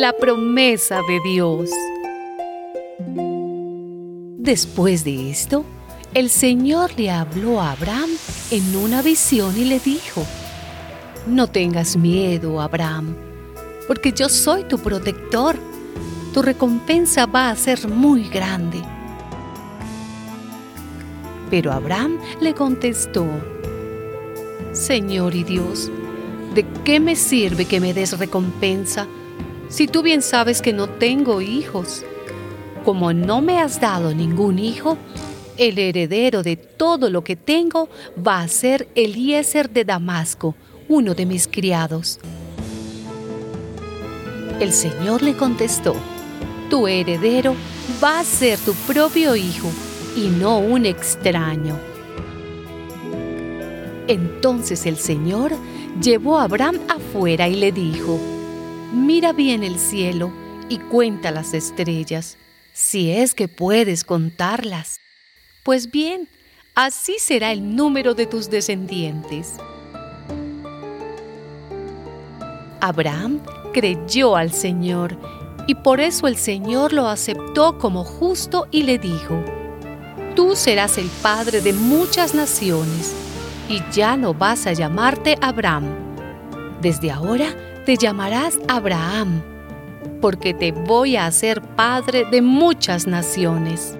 la promesa de Dios. Después de esto, el Señor le habló a Abraham en una visión y le dijo, No tengas miedo, Abraham, porque yo soy tu protector. Tu recompensa va a ser muy grande. Pero Abraham le contestó, Señor y Dios, ¿de qué me sirve que me des recompensa si tú bien sabes que no tengo hijos? Como no me has dado ningún hijo, el heredero de todo lo que tengo va a ser Eliezer de Damasco, uno de mis criados. El Señor le contestó, tu heredero va a ser tu propio hijo y no un extraño. Entonces el Señor llevó a Abraham afuera y le dijo, mira bien el cielo y cuenta las estrellas, si es que puedes contarlas. Pues bien, así será el número de tus descendientes. Abraham creyó al Señor y por eso el Señor lo aceptó como justo y le dijo, Tú serás el padre de muchas naciones y ya no vas a llamarte Abraham. Desde ahora te llamarás Abraham, porque te voy a hacer padre de muchas naciones.